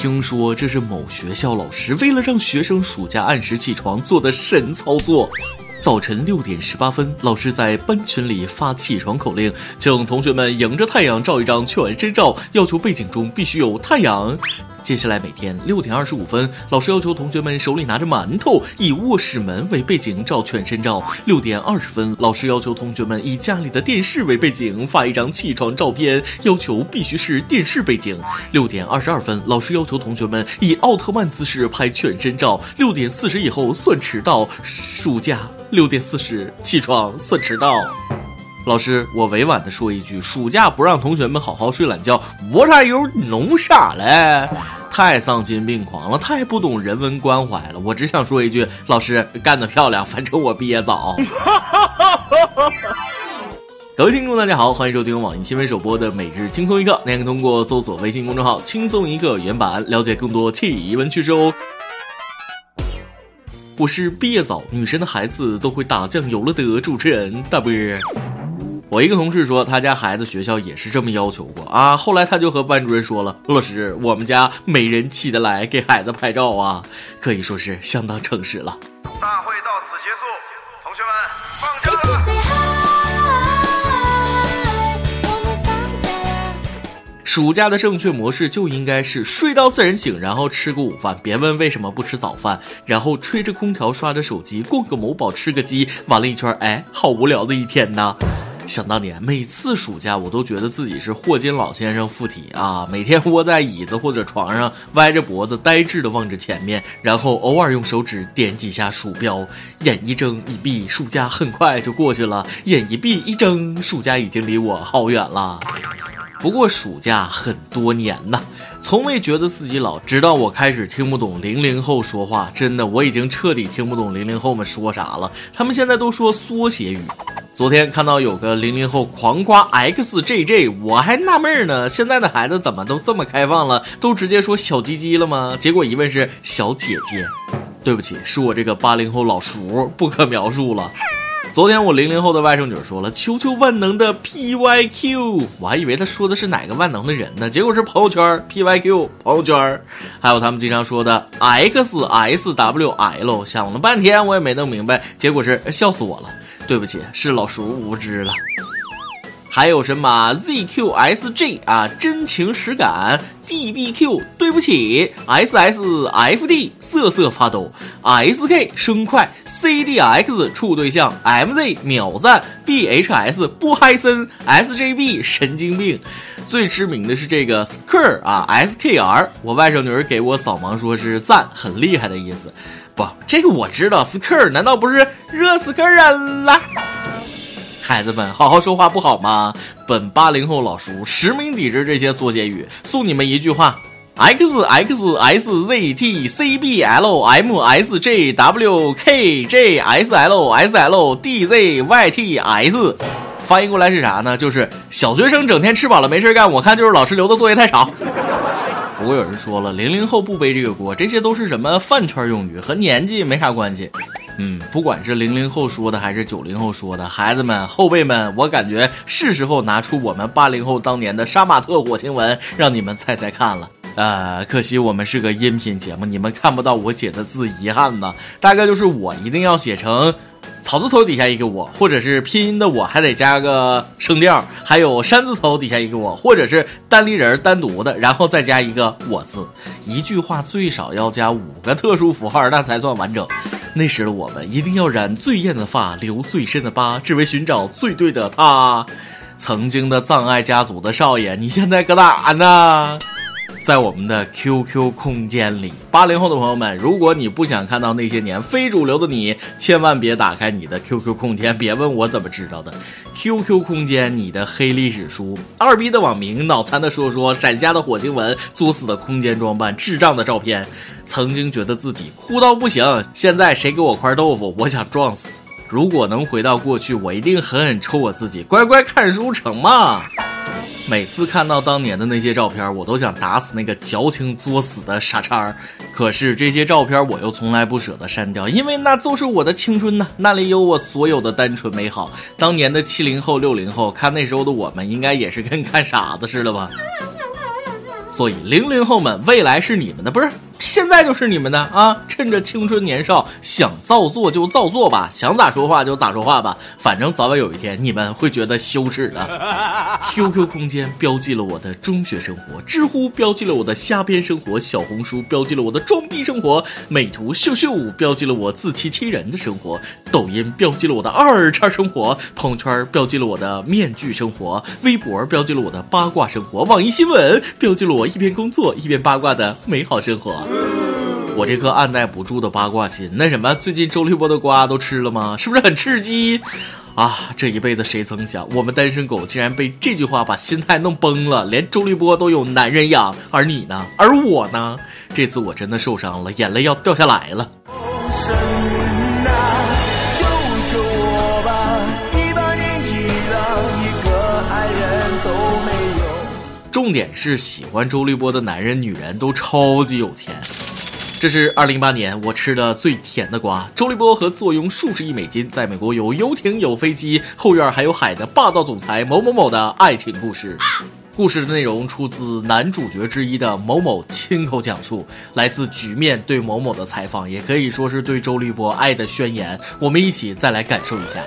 听说这是某学校老师为了让学生暑假按时起床做的神操作。早晨六点十八分，老师在班群里发起床口令，请同学们迎着太阳照一张全身照，要求背景中必须有太阳。接下来每天六点二十五分，老师要求同学们手里拿着馒头，以卧室门为背景照全身照。六点二十分，老师要求同学们以家里的电视为背景发一张起床照片，要求必须是电视背景。六点二十二分，老师要求同学们以奥特曼姿势拍全身照。六点四十以后算迟到。暑假六点四十起床算迟到。老师，我委婉的说一句，暑假不让同学们好好睡懒觉，What are you 弄啥嘞？太丧心病狂了，太不懂人文关怀了。我只想说一句，老师干得漂亮，反正我毕业早。各位听众，大家好，欢迎收听网易新闻首播的每日轻松一刻。您可以通过搜索微信公众号“轻松一刻”原版了解更多奇闻趣事哦。我是毕业早，女神的孩子都会打酱油了的主持人大波。我一个同事说，他家孩子学校也是这么要求过啊。后来他就和班主任说了：“老师，我们家没人起得来给孩子拍照啊。”可以说是相当诚实了。大会到此结束，同学们放假了暑假的正确模式就应该是睡到自然醒，然后吃个午饭。别问为什么不吃早饭，然后吹着空调刷着手机，逛个某宝吃个鸡，玩了一圈，哎，好无聊的一天呐。想当年，每次暑假我都觉得自己是霍金老先生附体啊！每天窝在椅子或者床上，歪着脖子，呆滞地望着前面，然后偶尔用手指点几下鼠标，眼一睁一闭，暑假很快就过去了；眼一闭一睁，暑假已经离我好远了。不过暑假很多年呐，从未觉得自己老，直到我开始听不懂零零后说话，真的，我已经彻底听不懂零零后们说啥了。他们现在都说缩写语。昨天看到有个零零后狂夸 XJJ，我还纳闷呢，现在的孩子怎么都这么开放了，都直接说小鸡鸡了吗？结果一问是小姐姐，对不起，是我这个八零后老叔不可描述了。昨天我零零后的外甥女说了，求求万能的 PYQ，我还以为她说的是哪个万能的人呢，结果是朋友圈 PYQ 朋友圈，还有他们经常说的 XSWL，想了半天我也没弄明白，结果是笑死我了。对不起，是老叔无知了。还有什么 ZQSG 啊，真情实感；DBQ 对不起；SSFD 瑟瑟发抖；SK 生快；CDX 处对象；MZ 秒赞；BHS 不嗨森；SJB 神经病。最知名的是这个 Skr 啊，SKR。我外甥女儿给我扫盲说是赞，很厉害的意思。不，这个我知道，Skr 难道不是热死个人了？孩子们，好好说话不好吗？本八零后老叔实名抵制这些缩写语，送你们一句话：x x s z t c b l m s j w k j s l s l d z y t s。翻译过来是啥呢？就是小学生整天吃饱了没事干，我看就是老师留的作业太少。不过有人说了，零零后不背这个锅，这些都是什么饭圈用语，和年纪没啥关系。嗯，不管是零零后说的还是九零后说的，孩子们、后辈们，我感觉是时候拿出我们八零后当年的杀马特火星文，让你们猜猜看了。呃，可惜我们是个音频节目，你们看不到我写的字，遗憾呐。大概就是我一定要写成。草字头底下一个我，或者是拼音的我，还得加个声调；还有山字头底下一个我，或者是单立人单独的，然后再加一个我字。一句话最少要加五个特殊符号，那才算完整。那时的我们一定要染最艳的发，留最深的疤，只为寻找最对的他。曾经的葬爱家族的少爷，你现在搁哪呢？在我们的 QQ 空间里，八零后的朋友们，如果你不想看到那些年非主流的你，千万别打开你的 QQ 空间。别问我怎么知道的，QQ 空间你的黑历史书，二逼的网名，脑残的说说，闪瞎的火星文，作死的空间装扮，智障的照片。曾经觉得自己酷到不行，现在谁给我块豆腐，我想撞死。如果能回到过去，我一定狠狠抽我自己，乖乖看书成吗？每次看到当年的那些照片，我都想打死那个矫情作死的傻叉儿。可是这些照片我又从来不舍得删掉，因为那就是我的青春呐，那里有我所有的单纯美好。当年的七零后、六零后看那时候的我们，应该也是跟看傻子似的吧。所以零零后们，未来是你们的，不是？现在就是你们的啊！趁着青春年少，想造作就造作吧，想咋说话就咋说话吧，反正早晚有一天你们会觉得羞耻的。QQ 空间标记了我的中学生活，知乎标记了我的瞎编生活，小红书标记了我的装逼生活，美图秀秀标记了我自欺欺人的生活，抖音标记了我的二叉生活，朋友圈标记了我的面具生活，微博标记了我的八卦生活，网易新闻标记了我一边工作一边八卦的美好生活。我这颗按耐不住的八卦心，那什么，最近周立波的瓜都吃了吗？是不是很刺激？啊，这一辈子谁曾想，我们单身狗竟然被这句话把心态弄崩了，连周立波都有男人养，而你呢？而我呢？这次我真的受伤了，眼泪要掉下来了。重点是喜欢周立波的男人、女人都超级有钱。这是二零一八年我吃的最甜的瓜。周立波和坐拥数十亿美金，在美国有游艇、有飞机、后院还有海的霸道总裁某某某的爱情故事。故事的内容出自男主角之一的某某亲口讲述，来自局面对某某的采访，也可以说是对周立波爱的宣言。我们一起再来感受一下。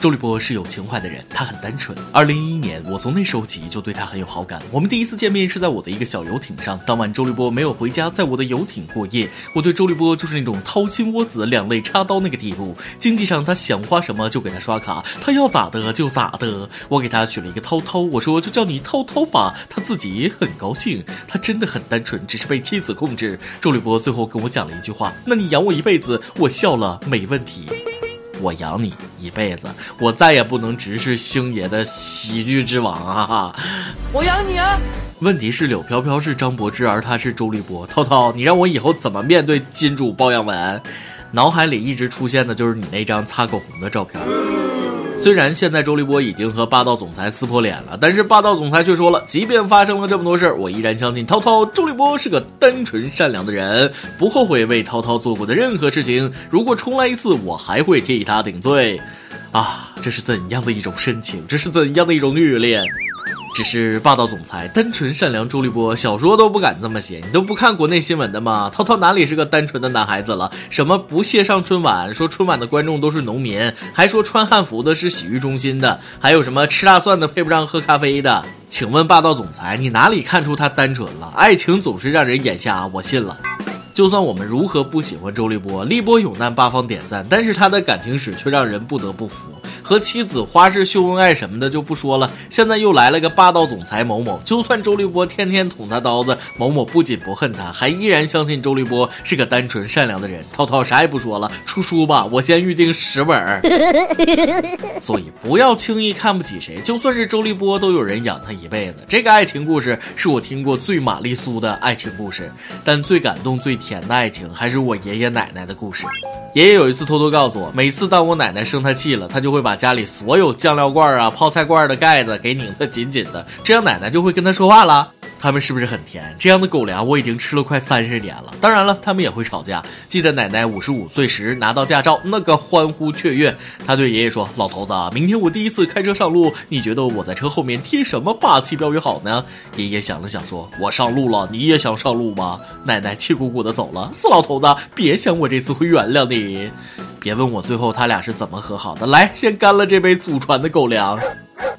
周立波是有情怀的人，他很单纯。二零一一年，我从那时候起就对他很有好感。我们第一次见面是在我的一个小游艇上，当晚周立波没有回家，在我的游艇过夜。我对周立波就是那种掏心窝子、两肋插刀那个地步。经济上他想花什么就给他刷卡，他要咋的就咋的。我给他取了一个涛涛，我说就叫你涛涛吧，他自己也很高兴。他真的很单纯，只是被妻子控制。周立波最后跟我讲了一句话：“那你养我一辈子。”我笑了，没问题。我养你一辈子，我再也不能直视星爷的喜剧之王啊！我养你啊！问题是柳飘飘是张柏芝，而他是周立波。涛涛，你让我以后怎么面对金主包养文？脑海里一直出现的就是你那张擦口红的照片。虽然现在周立波已经和霸道总裁撕破脸了，但是霸道总裁却说了，即便发生了这么多事儿，我依然相信涛涛周立波是个单纯善良的人，不后悔为涛涛做过的任何事情。如果重来一次，我还会替他顶罪。啊，这是怎样的一种深情？这是怎样的一种虐恋？只是霸道总裁，单纯善良。朱立波小说都不敢这么写，你都不看国内新闻的吗？涛涛哪里是个单纯的男孩子了？什么不屑上春晚，说春晚的观众都是农民，还说穿汉服的是洗浴中心的，还有什么吃大蒜的配不上喝咖啡的？请问霸道总裁，你哪里看出他单纯了？爱情总是让人眼瞎，我信了。就算我们如何不喜欢周立波，立波有难八方点赞，但是他的感情史却让人不得不服。和妻子花式秀恩爱什么的就不说了，现在又来了个霸道总裁某某。就算周立波天天捅他刀子，某某不仅不恨他，还依然相信周立波是个单纯善良的人。涛涛啥也不说了，出书吧，我先预定十本。所以不要轻易看不起谁，就算是周立波都有人养他一辈子。这个爱情故事是我听过最玛丽苏的爱情故事，但最感动、最甜的爱情还是我爷爷奶奶的故事。爷爷有一次偷偷告诉我，每次当我奶奶生他气了，他就会把家里所有酱料罐啊、泡菜罐的盖子给拧得紧紧的，这样奶奶就会跟他说话了。他们是不是很甜？这样的狗粮我已经吃了快三十年了。当然了，他们也会吵架。记得奶奶五十五岁时拿到驾照，那个欢呼雀跃。他对爷爷说：“老头子，明天我第一次开车上路，你觉得我在车后面贴什么霸气标语好呢？”爷爷想了想说：“我上路了，你也想上路吗？”奶奶气鼓鼓的走了。四老头子，别想我这次会原谅你。别问我最后他俩是怎么和好的。来，先干了这杯祖传的狗粮。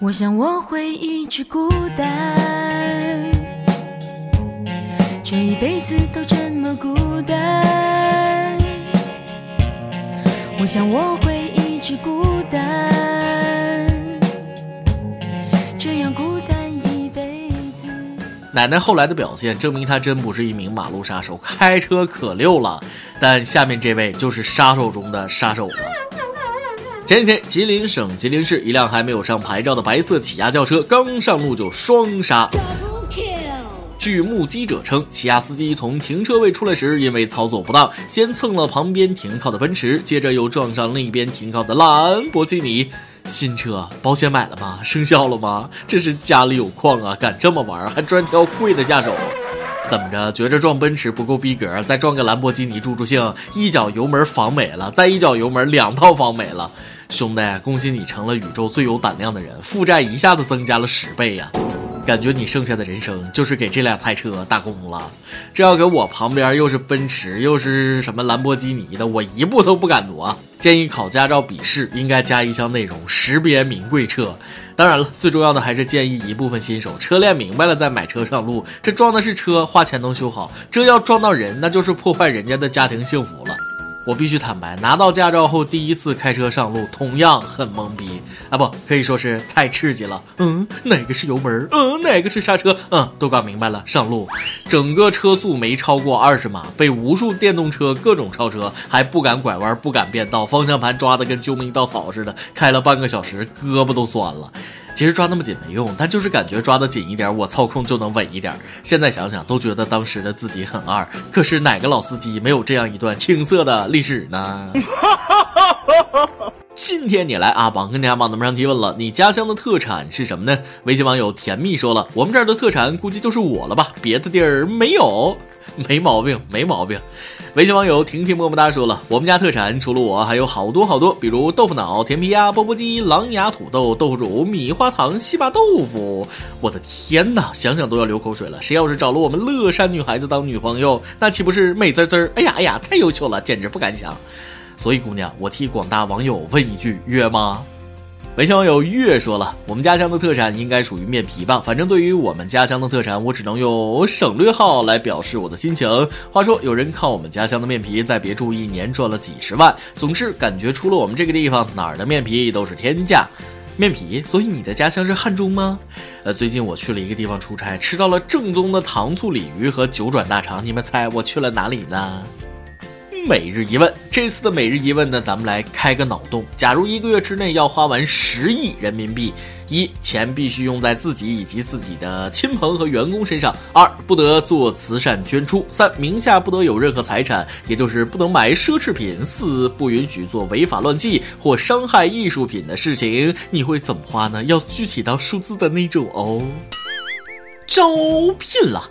我想我会一直孤单。这一辈子都这么孤单，我想我会一直孤单，奶奶后来的表现证明她真不是一名马路杀手，开车可溜了。但下面这位就是杀手中的杀手了。前几天，吉林省吉林市一辆还没有上牌照的白色起亚轿车刚上路就双杀。据目击者称，起亚司机从停车位出来时，因为操作不当，先蹭了旁边停靠的奔驰，接着又撞上另一边停靠的兰博基尼。新车保险买了吗？生效了吗？这是家里有矿啊，敢这么玩，还专挑贵的下手？怎么着？觉着撞奔驰不够逼格，再撞个兰博基尼助助兴？一脚油门房没了，再一脚油门两套房没了。兄弟，恭喜你成了宇宙最有胆量的人，负债一下子增加了十倍呀！感觉你剩下的人生就是给这两台车打工了。这要给我旁边又是奔驰又是什么兰博基尼的，我一步都不敢挪。建议考驾照笔试应该加一项内容：识别名贵车。当然了，最重要的还是建议一部分新手车练明白了再买车上路。这撞的是车，花钱能修好；这要撞到人，那就是破坏人家的家庭幸福了。我必须坦白，拿到驾照后第一次开车上路，同样很懵逼啊，不可以说是太刺激了。嗯，哪个是油门？嗯，哪个是刹车？嗯，都搞明白了。上路，整个车速没超过二十码，被无数电动车各种超车，还不敢拐弯，不敢变道，方向盘抓的跟救命稻草似的，开了半个小时，胳膊都酸了。其实抓那么紧没用，但就是感觉抓得紧一点，我操控就能稳一点。现在想想都觉得当时的自己很二，可是哪个老司机没有这样一段青涩的历史呢？今天你来阿榜跟家榜咱们上提问了，你家乡的特产是什么呢？微信网友甜蜜说了，我们这儿的特产估计就是我了吧，别的地儿没有，没毛病，没毛病。微信网友婷婷么么哒说了，我们家特产除了我，还有好多好多，比如豆腐脑、甜皮鸭、钵钵鸡、狼牙土豆、豆腐乳、米花糖、西巴豆腐。我的天哪，想想都要流口水了。谁要是找了我们乐山女孩子当女朋友，那岂不是美滋滋？哎呀哎呀，太优秀了，简直不敢想。所以姑娘，我替广大网友问一句，约吗？微信网友月说了，我们家乡的特产应该属于面皮吧。反正对于我们家乡的特产，我只能用省略号来表示我的心情。话说，有人靠我们家乡的面皮在别处一年赚了几十万，总是感觉除了我们这个地方，哪儿的面皮都是天价。面皮，所以你的家乡是汉中吗？呃，最近我去了一个地方出差，吃到了正宗的糖醋鲤鱼和九转大肠。你们猜我去了哪里呢？每日一问，这次的每日一问呢，咱们来开个脑洞。假如一个月之内要花完十亿人民币，一钱必须用在自己以及自己的亲朋和员工身上；二不得做慈善捐出；三名下不得有任何财产，也就是不能买奢侈品；四不允许做违法乱纪或伤害艺术品的事情。你会怎么花呢？要具体到数字的那种哦。招聘了，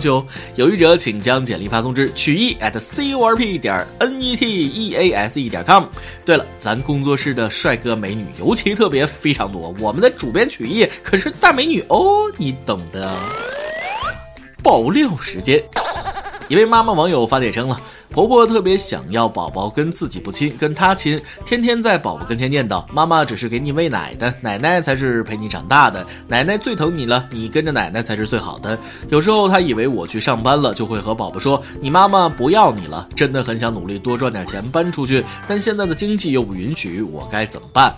就，有意者请将简历发送至曲艺 at c u r p 点 n e t e a s e 点 com。对了，咱工作室的帅哥美女尤其特别非常多，我们的主编曲艺可是大美女哦，你懂的。爆料时间，一位妈妈网友发帖称了。婆婆特别想要宝宝跟自己不亲，跟她亲，天天在宝宝跟前念叨：“妈妈只是给你喂奶的，奶奶才是陪你长大的，奶奶最疼你了，你跟着奶奶才是最好的。”有时候她以为我去上班了，就会和宝宝说：“你妈妈不要你了。”真的很想努力多赚点钱搬出去，但现在的经济又不允许，我该怎么办？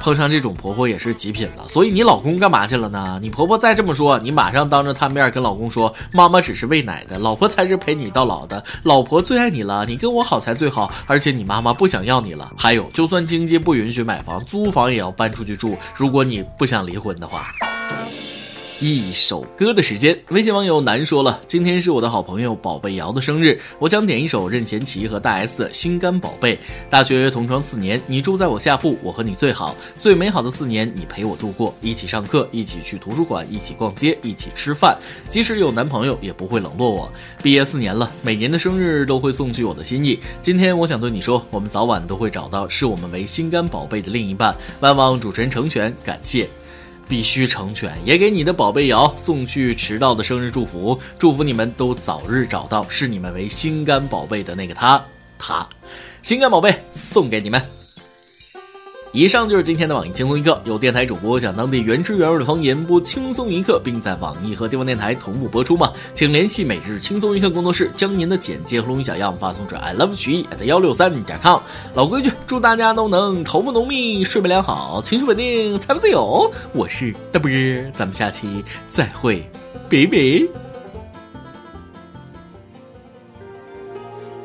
碰上这种婆婆也是极品了，所以你老公干嘛去了呢？你婆婆再这么说，你马上当着她面跟老公说：“妈妈只是喂奶的，老婆才是陪你到老的，老婆最爱你了，你跟我好才最好。而且你妈妈不想要你了。还有，就算经济不允许买房，租房也要搬出去住。如果你不想离婚的话。”一首歌的时间，微信网友难说了，今天是我的好朋友宝贝瑶的生日，我想点一首任贤齐和大 S 的《心肝宝贝》。大学同窗四年，你住在我下铺，我和你最好，最美好的四年，你陪我度过，一起上课，一起去图书馆，一起逛街，一起吃饭，即使有男朋友也不会冷落我。毕业四年了，每年的生日都会送去我的心意。今天我想对你说，我们早晚都会找到视我们为心肝宝贝的另一半。万望主持人成全，感谢。必须成全，也给你的宝贝瑶送去迟到的生日祝福，祝福你们都早日找到视你们为心肝宝贝的那个他，他，心肝宝贝送给你们。以上就是今天的网易轻松一刻，有电台主播讲当地原汁原味的方言播轻松一刻，并在网易和地方电台同步播出吗？请联系每日轻松一刻工作室，将您的简介和录音小样发送至 i love 曲艺 at 幺六三点 com。老规矩，祝大家都能头发浓密，睡眠良好，情绪稳定，财富自由。我是大波，咱们下期再会，拜拜。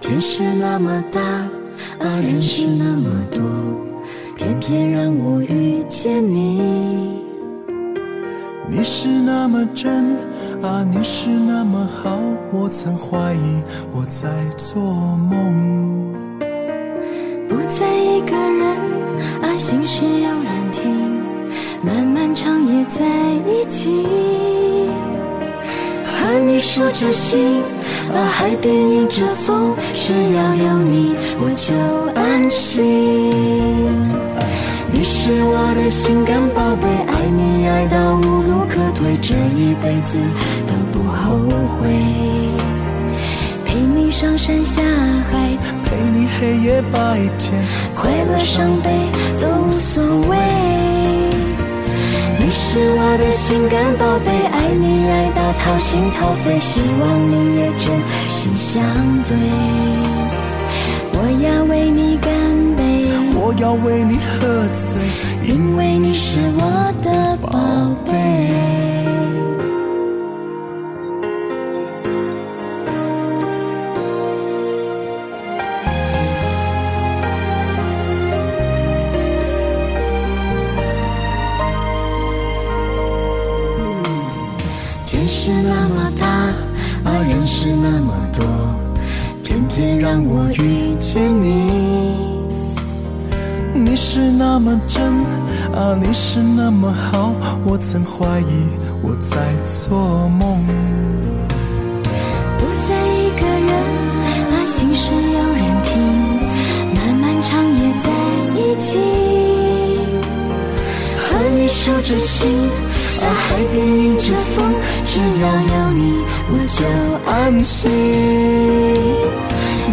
天是那么大，啊，人是那么多。偏偏让我遇见你，你是那么真啊，你是那么好，我曾怀疑我在做梦。不再一个人啊，心事有人听，漫漫长夜在一起，和你数着星啊，海边迎着风，只要有你我就安心。你是我的心肝宝贝，爱你爱到无路可退，这一辈子都不后悔。陪你上山下海，陪你黑夜白天，快乐伤悲都无所谓。你是我的心肝宝贝，爱你爱到掏心掏肺，希望你也真心相对。我要为你干杯。我要为你喝醉，因为你是我的宝贝。遇见你。你是那么真啊，你是那么好，我曾怀疑我在做梦。不再一个人啊，心事有人听，漫漫长夜在一起，和你数着星啊，海边迎着风，只要有你我就安心。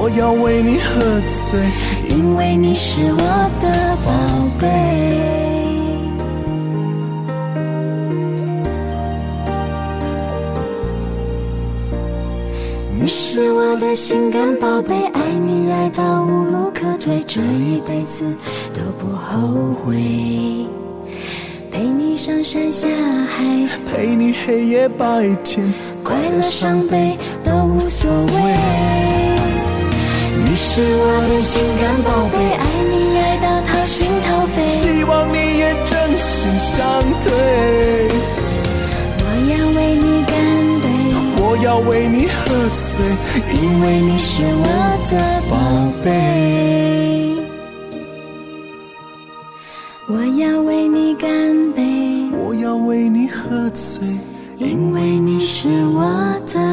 我要为你喝醉，因为你是我的宝贝。你是我的心肝宝贝，爱你爱到无路可退，这一辈子都不后悔。陪你上山下海，陪你黑夜白天，快乐伤悲都无所谓。你是我的心肝宝贝，爱你爱到掏心掏肺，希望你也真心相对。我要为你干杯，我要为你喝醉，因为你是我的宝贝。我要为你干杯，我要为你喝醉，因为你是我的。